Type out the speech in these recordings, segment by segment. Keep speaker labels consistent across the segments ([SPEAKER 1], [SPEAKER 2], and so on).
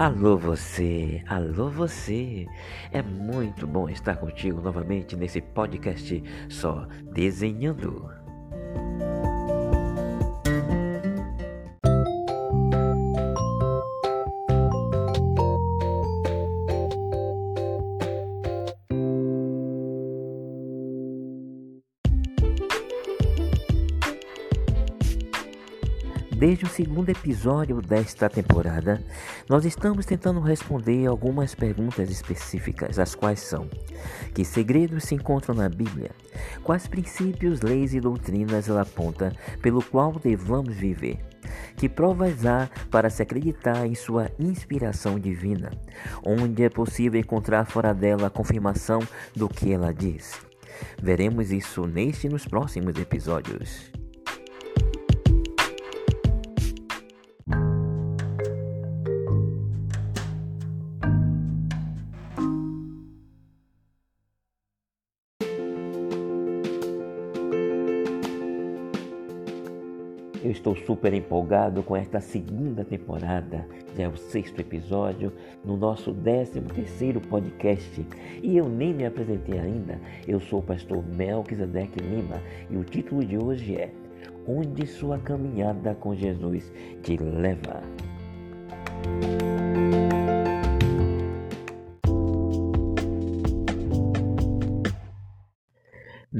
[SPEAKER 1] Alô você, alô você. É muito bom estar contigo novamente nesse podcast só desenhando. Episódio desta temporada, nós estamos tentando responder algumas perguntas específicas, as quais são: que segredos se encontram na Bíblia? Quais princípios, leis e doutrinas ela aponta pelo qual devamos viver? Que provas há para se acreditar em sua inspiração divina? Onde é possível encontrar fora dela a confirmação do que ela diz? Veremos isso neste e nos próximos episódios. Estou super empolgado com esta segunda temporada, já é o sexto episódio, no nosso décimo terceiro podcast. E eu nem me apresentei ainda. Eu sou o pastor Melquisedeque Lima e o título de hoje é Onde sua caminhada com Jesus te leva.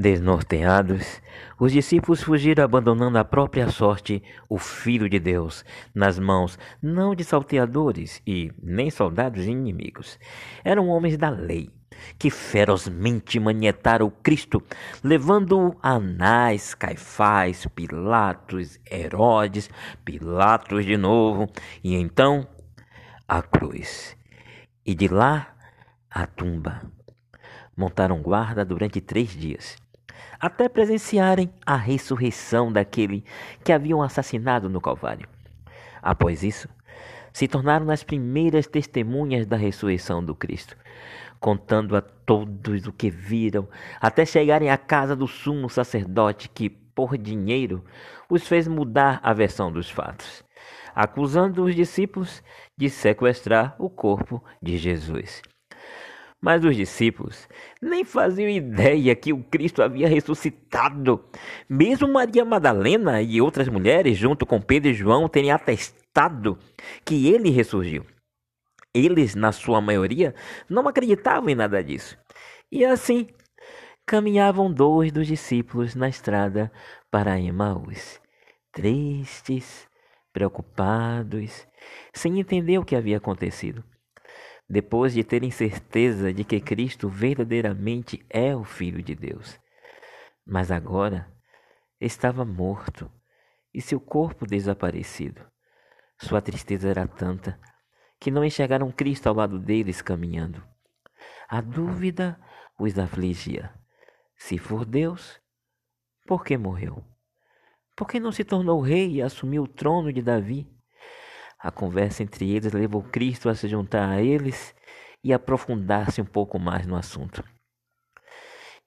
[SPEAKER 1] Desnorteados, os discípulos fugiram abandonando a própria sorte, o Filho de Deus, nas mãos não de salteadores e nem soldados inimigos. Eram homens da lei, que ferozmente manietaram o Cristo, levando-o a Anás, Caifás, Pilatos, Herodes, Pilatos de novo, e então a cruz. E de lá a tumba montaram guarda durante três dias, até presenciarem a ressurreição daquele que haviam assassinado no Calvário. Após isso, se tornaram as primeiras testemunhas da ressurreição do Cristo, contando a todos o que viram, até chegarem à casa do sumo sacerdote que, por dinheiro, os fez mudar a versão dos fatos, acusando os discípulos de sequestrar o corpo de Jesus. Mas os discípulos nem faziam ideia que o Cristo havia ressuscitado. Mesmo Maria Madalena e outras mulheres, junto com Pedro e João, terem atestado que ele ressurgiu. Eles, na sua maioria, não acreditavam em nada disso. E assim, caminhavam dois dos discípulos na estrada para Emaús, tristes, preocupados, sem entender o que havia acontecido depois de terem certeza de que Cristo verdadeiramente é o Filho de Deus. Mas agora estava morto e seu corpo desaparecido. Sua tristeza era tanta que não enxergaram Cristo ao lado deles caminhando. A dúvida os afligia. Se for Deus, por que morreu? Por que não se tornou rei e assumiu o trono de Davi? A conversa entre eles levou Cristo a se juntar a eles e aprofundar-se um pouco mais no assunto.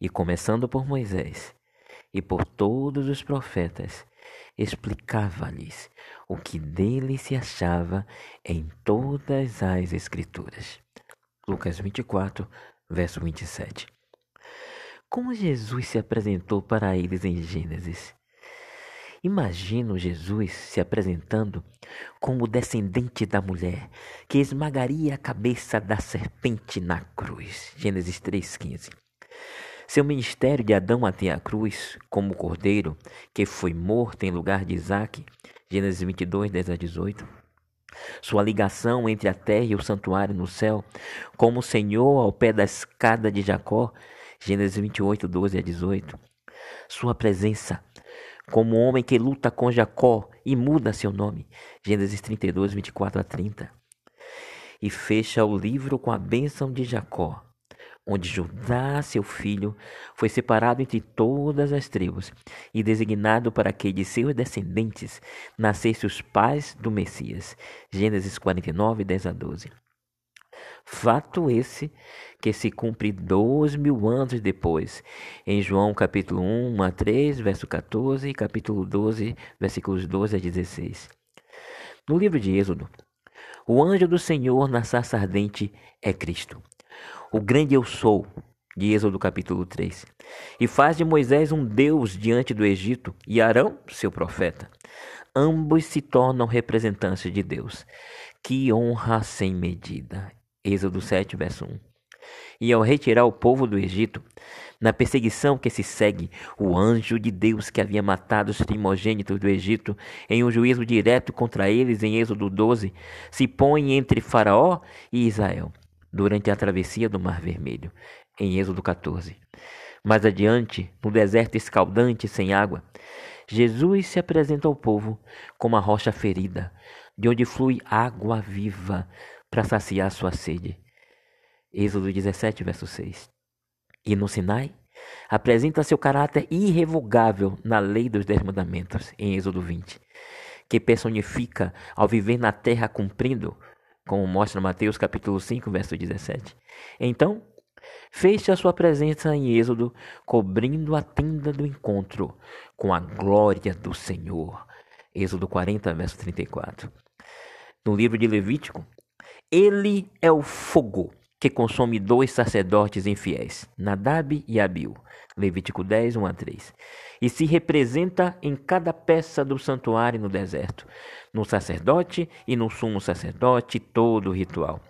[SPEAKER 1] E começando por Moisés e por todos os profetas, explicava-lhes o que dele se achava em todas as Escrituras. Lucas 24, verso 27. Como Jesus se apresentou para eles em Gênesis? Imagino Jesus se apresentando como descendente da mulher que esmagaria a cabeça da serpente na cruz. Gênesis 3,15. Seu ministério de Adão até a cruz, como cordeiro que foi morto em lugar de Isaac. Gênesis 22, 10 a 18. Sua ligação entre a terra e o santuário no céu, como o Senhor ao pé da escada de Jacó. Gênesis 28, 12 a 18. Sua presença como o homem que luta com Jacó e muda seu nome. Gênesis 32, 24 a 30. E fecha o livro com a bênção de Jacó, onde Judá, seu filho, foi separado entre todas as tribos e designado para que de seus descendentes nascessem os pais do Messias. Gênesis 49, 10 a 12. Fato esse que se cumpre dois mil anos depois, em João capítulo 1 a 3, verso 14 e capítulo 12, versículos 12 a 16. No livro de Êxodo, O anjo do Senhor na sarça ardente é Cristo. O grande eu sou, de Êxodo capítulo 3. E faz de Moisés um Deus diante do Egito e Arão, seu profeta. Ambos se tornam representantes de Deus. Que honra sem medida. Êxodo 7, verso 1. E ao retirar o povo do Egito, na perseguição que se segue, o anjo de Deus que havia matado os primogênitos do Egito, em um juízo direto contra eles, em Êxodo 12, se põe entre Faraó e Israel, durante a travessia do Mar Vermelho, em Êxodo 14. Mais adiante, no deserto escaldante sem água, Jesus se apresenta ao povo como a rocha ferida, de onde flui água viva para saciar sua sede. Êxodo 17, verso 6. E no Sinai, apresenta seu caráter irrevogável na lei dos Dez Mandamentos, em Êxodo 20, que personifica ao viver na terra cumprindo, como mostra Mateus capítulo 5, verso 17. Então, fez a sua presença em Êxodo, cobrindo a tenda do encontro com a glória do Senhor. Êxodo 40, verso 34. No livro de Levítico, ele é o fogo que consome dois sacerdotes infiéis, Nadab e Abiú. Levítico 10, 1 a 3. E se representa em cada peça do santuário no deserto, no sacerdote e no sumo sacerdote, todo o ritual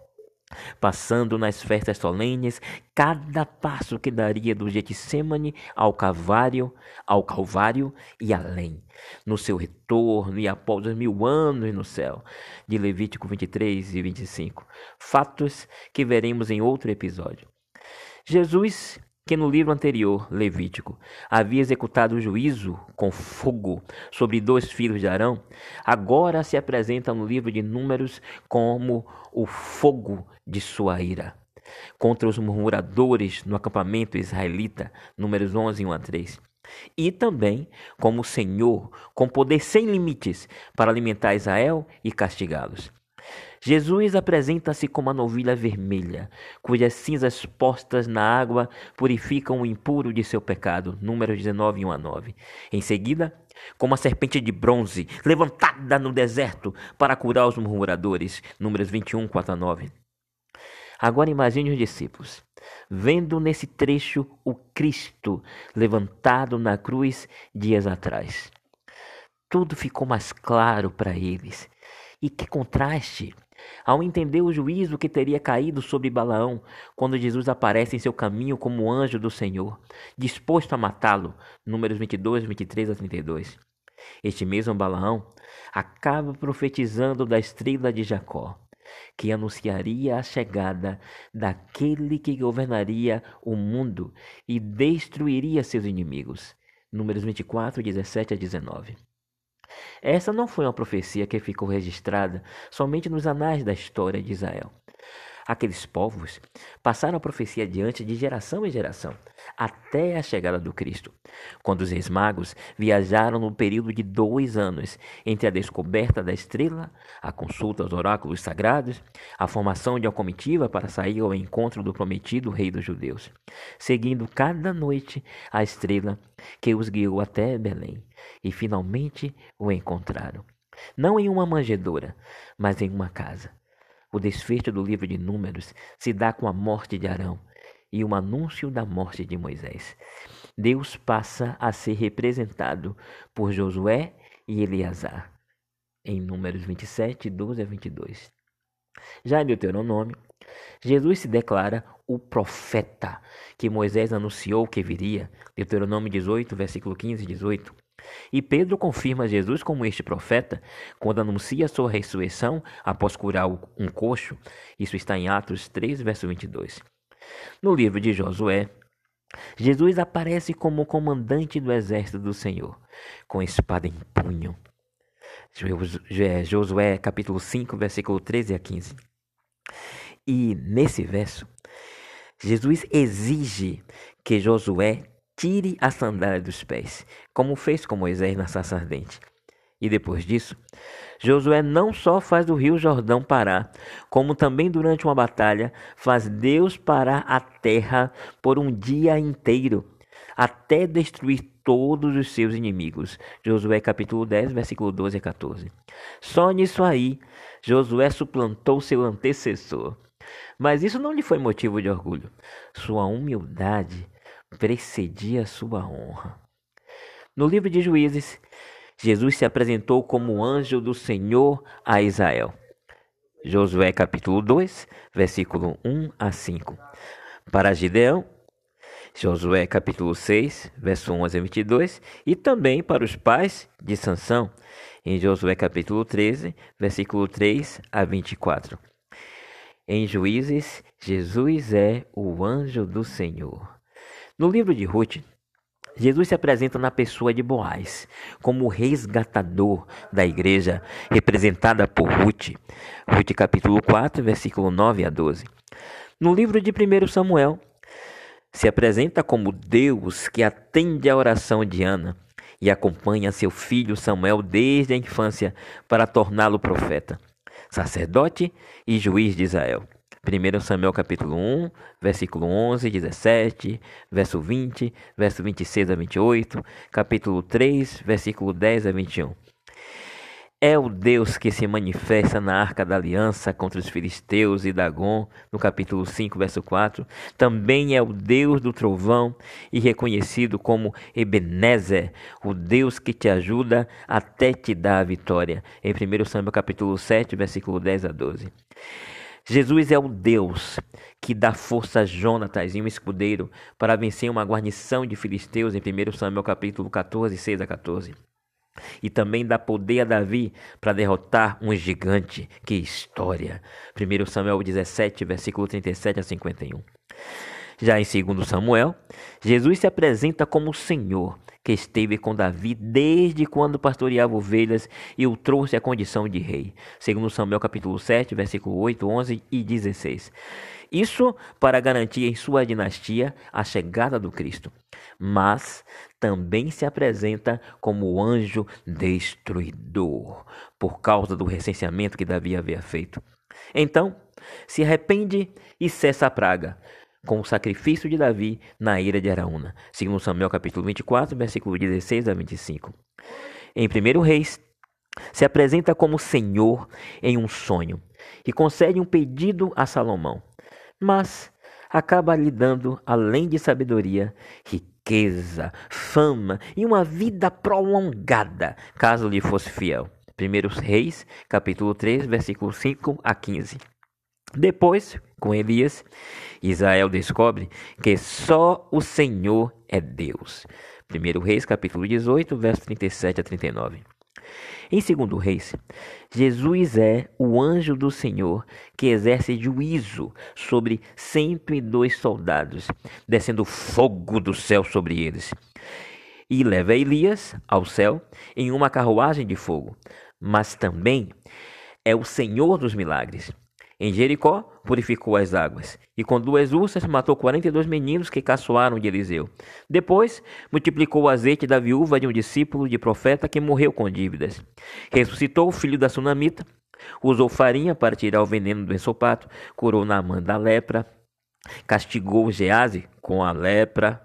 [SPEAKER 1] passando nas festas solenes, cada passo que daria do Getsemane ao Calvário, ao Calvário e além, no seu retorno e após os mil anos no céu, de Levítico 23 e 25, fatos que veremos em outro episódio. Jesus que no livro anterior, Levítico, havia executado o juízo com fogo sobre dois filhos de Arão, agora se apresenta no livro de Números como o fogo de sua ira. Contra os murmuradores no acampamento israelita, Números 11, 1 a 3. E também como Senhor, com poder sem limites, para alimentar Israel e castigá-los. Jesus apresenta-se como a novilha vermelha, cujas cinzas postas na água purificam o impuro de seu pecado. Números 19, 1 a 9. Em seguida, como a serpente de bronze, levantada no deserto para curar os murmuradores. Números 21, 4 a 9. Agora imagine os discípulos, vendo nesse trecho o Cristo levantado na cruz dias atrás. Tudo ficou mais claro para eles. E que contraste! Ao entender o juízo que teria caído sobre Balaão, quando Jesus aparece em seu caminho como anjo do Senhor, disposto a matá-lo, números 22, 23 a 32. Este mesmo Balaão acaba profetizando da estrela de Jacó, que anunciaria a chegada daquele que governaria o mundo e destruiria seus inimigos. Números 24, 17 a 19. Essa não foi uma profecia que ficou registrada somente nos anais da história de Israel. Aqueles povos passaram a profecia adiante de geração em geração, até a chegada do Cristo, quando os reis magos viajaram no período de dois anos entre a descoberta da estrela, a consulta aos oráculos sagrados, a formação de uma comitiva para sair ao encontro do prometido rei dos judeus, seguindo cada noite a estrela que os guiou até Belém, e finalmente o encontraram. Não em uma manjedoura, mas em uma casa o desfecho do livro de Números se dá com a morte de Arão e o anúncio da morte de Moisés. Deus passa a ser representado por Josué e Eleazar, em Números 27, 12 a 22. Já em Deuteronômio, Jesus se declara o profeta que Moisés anunciou que viria, Deuteronômio 18, versículo 15 e 18. E Pedro confirma Jesus como este profeta quando anuncia sua ressurreição após curar um coxo. Isso está em Atos 3, verso 22. No livro de Josué, Jesus aparece como comandante do exército do Senhor, com espada em punho. Josué capítulo 5, versículo 13 a 15. E nesse verso, Jesus exige que Josué tire a sandália dos pés, como fez com Moisés na sarça ardente. E depois disso, Josué não só faz o rio Jordão parar, como também durante uma batalha faz Deus parar a terra por um dia inteiro, até destruir todos os seus inimigos. Josué capítulo 10, versículo 12 a 14. Só nisso aí, Josué suplantou seu antecessor. Mas isso não lhe foi motivo de orgulho. Sua humildade precedia sua honra. No livro de Juízes, Jesus se apresentou como anjo do Senhor a Israel. Josué capítulo 2, versículo 1 a 5. Para Gideão, Josué capítulo 6, verso 11 a 22, e também para os pais de Sansão, em Josué capítulo 13, versículo 3 a 24. Em Juízes, Jesus é o anjo do Senhor. No livro de Ruth, Jesus se apresenta na pessoa de Boaz, como resgatador da igreja, representada por Ruth. Ruth capítulo 4, versículo 9 a 12. No livro de 1 Samuel, se apresenta como Deus que atende à oração de Ana e acompanha seu filho Samuel desde a infância para torná-lo profeta sacerdote e juiz de Israel. 1 Samuel capítulo 1, versículo 11, 17, verso 20, verso 26 a 28, capítulo 3, versículo 10 a 21. É o Deus que se manifesta na arca da aliança contra os filisteus e Dagon, no capítulo 5, verso 4. Também é o Deus do trovão e reconhecido como Ebenezer, o Deus que te ajuda até te dar a vitória. Em 1 Samuel capítulo 7, versículo 10 a 12. Jesus é o Deus que dá força a Jonatas e um escudeiro para vencer uma guarnição de filisteus em 1 Samuel capítulo 14, 6 a 14 e também dá poder a Davi para derrotar um gigante. Que história! 1 Samuel 17, versículo 37 a 51. Já em 2 Samuel, Jesus se apresenta como o Senhor que esteve com Davi desde quando pastoreava ovelhas e o trouxe à condição de rei. 2 Samuel capítulo 7, versículo 8, 11 e 16. Isso para garantir em sua dinastia a chegada do Cristo. Mas também se apresenta como anjo destruidor, por causa do recenseamento que Davi havia feito. Então, se arrepende e cessa a praga, com o sacrifício de Davi na ira de Araúna. Segundo Samuel capítulo 24, versículo 16 a 25. Em 1 Reis, se apresenta como Senhor em um sonho e concede um pedido a Salomão mas acaba lhe dando, além de sabedoria, riqueza, fama e uma vida prolongada, caso lhe fosse fiel. 1 Reis, capítulo 3, versículo 5 a 15. Depois, com Elias, Israel descobre que só o Senhor é Deus. 1 Reis, capítulo 18, verso 37 a 39. Em segundo Reis, Jesus é o anjo do Senhor que exerce juízo sobre 102 soldados, descendo fogo do céu sobre eles. E leva Elias ao céu em uma carruagem de fogo. Mas também é o Senhor dos milagres. Em Jericó, purificou as águas, e com duas ursas matou quarenta e dois meninos que caçoaram de Eliseu. Depois, multiplicou o azeite da viúva de um discípulo de profeta que morreu com dívidas. Ressuscitou o filho da sunamita, usou farinha para tirar o veneno do ensopato, curou Naamã da lepra, castigou Gease com a lepra,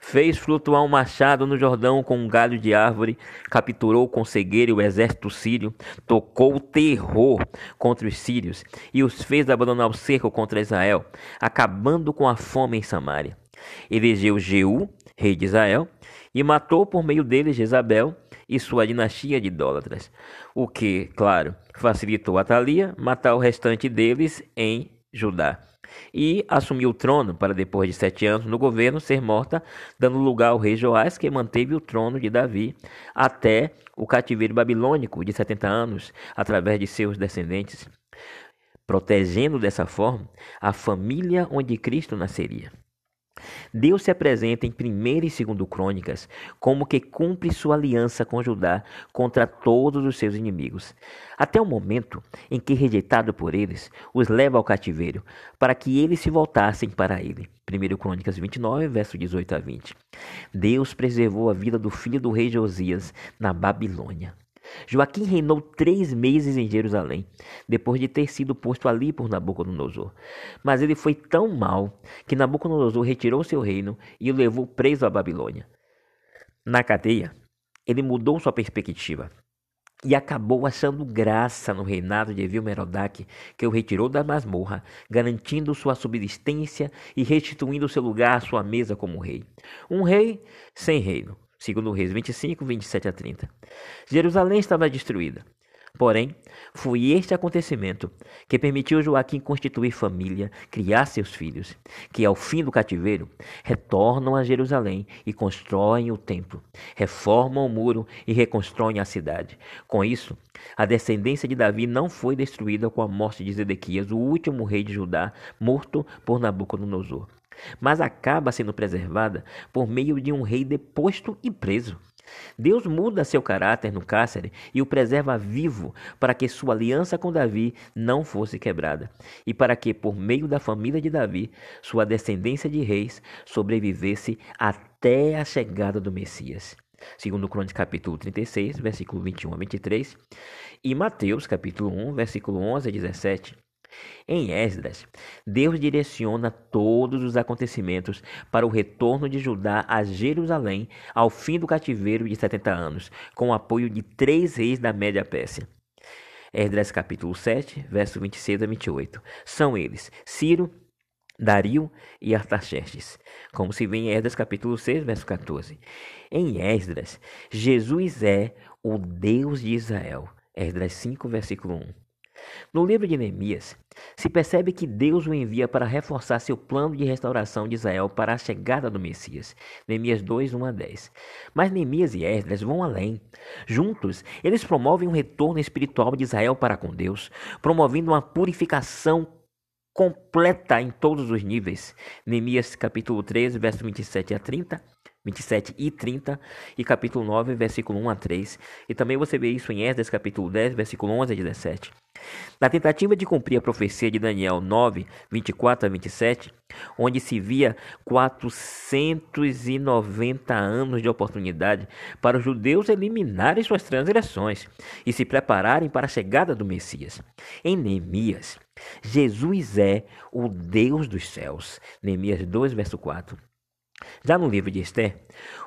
[SPEAKER 1] Fez flutuar um machado no Jordão com um galho de árvore, capturou com cegueira o exército sírio, tocou terror contra os sírios e os fez abandonar o cerco contra Israel, acabando com a fome em Samaria. Elegeu Jeú, rei de Israel, e matou por meio dele Jezabel e sua dinastia de idólatras, o que, claro, facilitou a Thalia matar o restante deles em Judá e assumiu o trono para depois de sete anos no governo ser morta, dando lugar ao rei Joás, que manteve o trono de Davi até o cativeiro babilônico de 70 anos, através de seus descendentes, protegendo dessa forma a família onde Cristo nasceria. Deus se apresenta em 1 e 2 Crônicas como que cumpre sua aliança com Judá contra todos os seus inimigos, até o momento em que, rejeitado por eles, os leva ao cativeiro, para que eles se voltassem para ele. 1 Crônicas 29, verso 18 a 20. Deus preservou a vida do filho do rei Josias na Babilônia. Joaquim reinou três meses em Jerusalém, depois de ter sido posto ali por Nabucodonosor. Mas ele foi tão mal que Nabucodonosor retirou seu reino e o levou preso à Babilônia. Na cadeia, ele mudou sua perspectiva e acabou achando graça no reinado de Evil Merodach, que o retirou da masmorra, garantindo sua subsistência e restituindo seu lugar à sua mesa como rei. Um rei sem reino, segundo Reis 25, 27 a 30. Jerusalém estava destruída. Porém, foi este acontecimento que permitiu Joaquim constituir família, criar seus filhos, que ao fim do cativeiro retornam a Jerusalém e constroem o templo, reformam o muro e reconstroem a cidade. Com isso, a descendência de Davi não foi destruída com a morte de Zedequias, o último rei de Judá, morto por Nabucodonosor, mas acaba sendo preservada por meio de um rei deposto e preso. Deus muda seu caráter no cárcere e o preserva vivo para que sua aliança com Davi não fosse quebrada e para que, por meio da família de Davi, sua descendência de reis sobrevivesse até a chegada do Messias. Segundo Crônicas capítulo 36, versículo 21 a 23, e Mateus capítulo 1, versículo 11 a 17. Em Esdras, Deus direciona todos os acontecimentos para o retorno de Judá a Jerusalém ao fim do cativeiro de 70 anos, com o apoio de três reis da Média Pérsia. Esdras capítulo 7, verso 26 a 28. São eles Ciro, Dario e Artaxerxes, como se vê em Esdras capítulo 6, verso 14. Em Esdras, Jesus é o Deus de Israel. Esdras 5, versículo 1. No livro de Neemias, se percebe que Deus o envia para reforçar seu plano de restauração de Israel para a chegada do Messias. Neemias 2, 1 a 10. Mas Neemias e Esdras vão além. Juntos, eles promovem um retorno espiritual de Israel para com Deus, promovendo uma purificação completa em todos os níveis. Neemias capítulo 13, verso 27 a 30 27 e 30, e capítulo 9, versículo 1 a 3. E também você vê isso em Esdras, capítulo 10, versículo 11 a 17. Na tentativa de cumprir a profecia de Daniel 9, 24 a 27, onde se via 490 anos de oportunidade para os judeus eliminarem suas transgressões e se prepararem para a chegada do Messias. Em Neemias, Jesus é o Deus dos céus. Neemias 2, verso 4. Já no livro de Esther,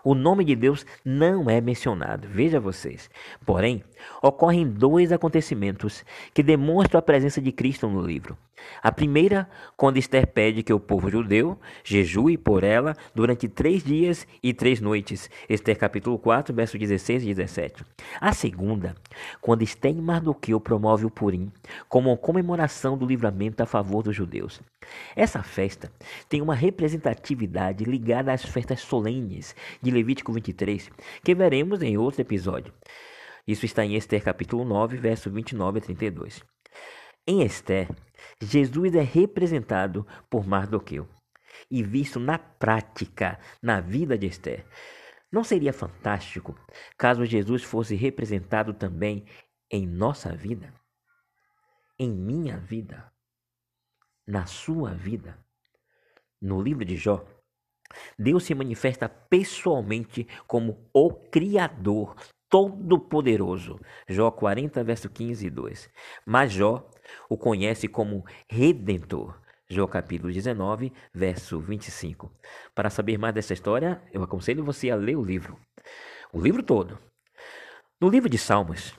[SPEAKER 1] o nome de Deus não é mencionado, veja vocês. Porém, ocorrem dois acontecimentos que demonstram a presença de Cristo no livro. A primeira, quando Esther pede que o povo judeu jejue por ela durante três dias e três noites. Esther capítulo 4, versos 16 e 17. A segunda, quando Esther e Mardoqueu promove o Purim como comemoração do livramento a favor dos judeus. Essa festa tem uma representatividade ligada às festas solenes de Levítico 23, que veremos em outro episódio. Isso está em Esther capítulo 9, verso 29 a 32. Em Esther, Jesus é representado por Mardoqueu e visto na prática na vida de Esther. Não seria fantástico caso Jesus fosse representado também em nossa vida? Em minha vida? Na sua vida? No livro de Jó, Deus se manifesta pessoalmente como o Criador Todo-Poderoso. Jó 40, verso 15 e 2. Mas Jó o conhece como Redentor. Jó capítulo 19, verso 25. Para saber mais dessa história, eu aconselho você a ler o livro. O livro todo. No livro de Salmos,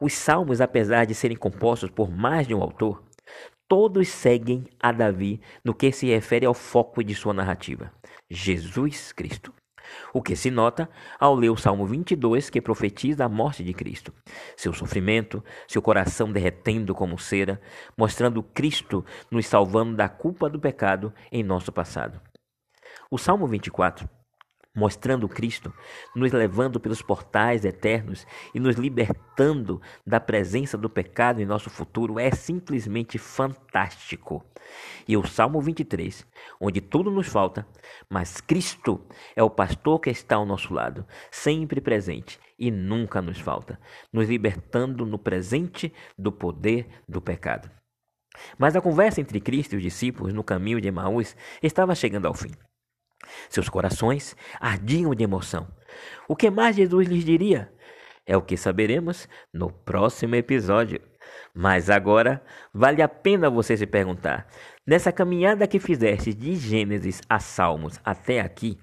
[SPEAKER 1] os salmos, apesar de serem compostos por mais de um autor, todos seguem a Davi no que se refere ao foco de sua narrativa: Jesus Cristo. O que se nota ao ler o Salmo 22, que profetiza a morte de Cristo, seu sofrimento, seu coração derretendo como cera, mostrando Cristo nos salvando da culpa do pecado em nosso passado. O Salmo 24 mostrando Cristo, nos levando pelos portais eternos e nos libertando da presença do pecado em nosso futuro, é simplesmente fantástico. E o Salmo 23, onde tudo nos falta, mas Cristo é o pastor que está ao nosso lado, sempre presente e nunca nos falta, nos libertando no presente do poder do pecado. Mas a conversa entre Cristo e os discípulos no caminho de Emaús estava chegando ao fim. Seus corações ardiam de emoção. O que mais Jesus lhes diria? É o que saberemos no próximo episódio. Mas agora vale a pena você se perguntar: nessa caminhada que fizeste de Gênesis a Salmos até aqui,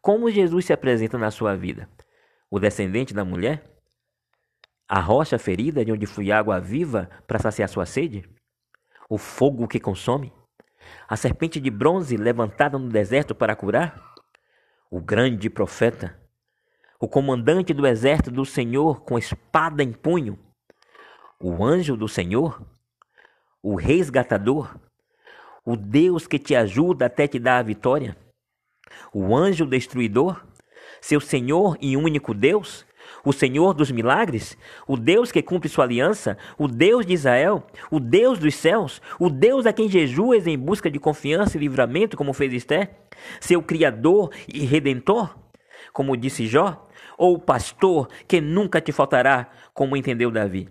[SPEAKER 1] Como Jesus se apresenta na sua vida? O descendente da mulher? A rocha ferida de onde flui água viva para saciar sua sede? O fogo que consome? A serpente de bronze levantada no deserto para curar? O grande profeta? O comandante do exército do Senhor com espada em punho? O anjo do Senhor? O resgatador? O Deus que te ajuda até te dar a vitória? O anjo destruidor? Seu Senhor e único Deus? O Senhor dos milagres, o Deus que cumpre sua aliança, o Deus de Israel, o Deus dos céus, o Deus a quem jejuas em busca de confiança e livramento, como fez Esté, seu Criador e Redentor, como disse Jó, ou o pastor que nunca te faltará, como entendeu Davi.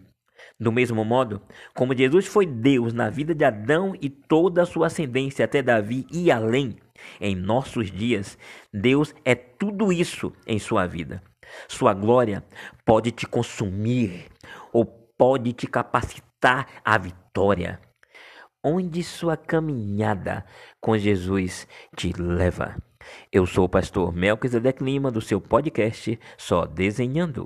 [SPEAKER 1] Do mesmo modo, como Jesus foi Deus na vida de Adão e toda a sua ascendência até Davi e além, em nossos dias, Deus é tudo isso em sua vida. Sua glória pode te consumir ou pode te capacitar à vitória. Onde sua caminhada com Jesus te leva. Eu sou o pastor Melquisedeque Lima do seu podcast Só Desenhando.